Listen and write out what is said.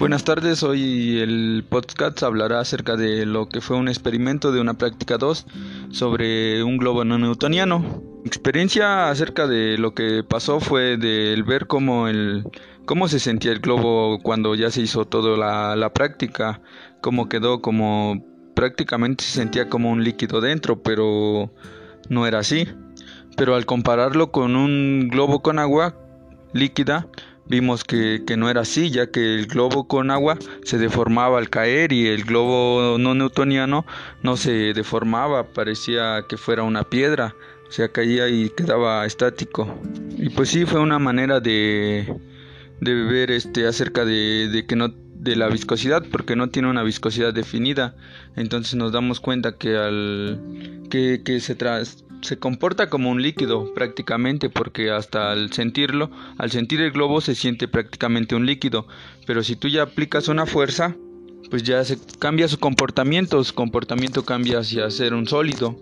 Buenas tardes, hoy el podcast hablará acerca de lo que fue un experimento de una práctica 2 sobre un globo no newtoniano. Mi experiencia acerca de lo que pasó fue del ver cómo, el, cómo se sentía el globo cuando ya se hizo toda la, la práctica, cómo quedó como prácticamente se sentía como un líquido dentro, pero no era así. Pero al compararlo con un globo con agua líquida, vimos que, no era así, ya que el globo con agua se deformaba al caer y el globo no newtoniano no se deformaba, parecía que fuera una piedra, o sea, caía y quedaba estático. Y pues sí, fue una manera de, de ver este, acerca de, de que no de la viscosidad porque no tiene una viscosidad definida entonces nos damos cuenta que al que, que se tras, se comporta como un líquido prácticamente porque hasta al sentirlo, al sentir el globo se siente prácticamente un líquido, pero si tú ya aplicas una fuerza, pues ya se cambia su comportamiento, su comportamiento cambia hacia ser un sólido.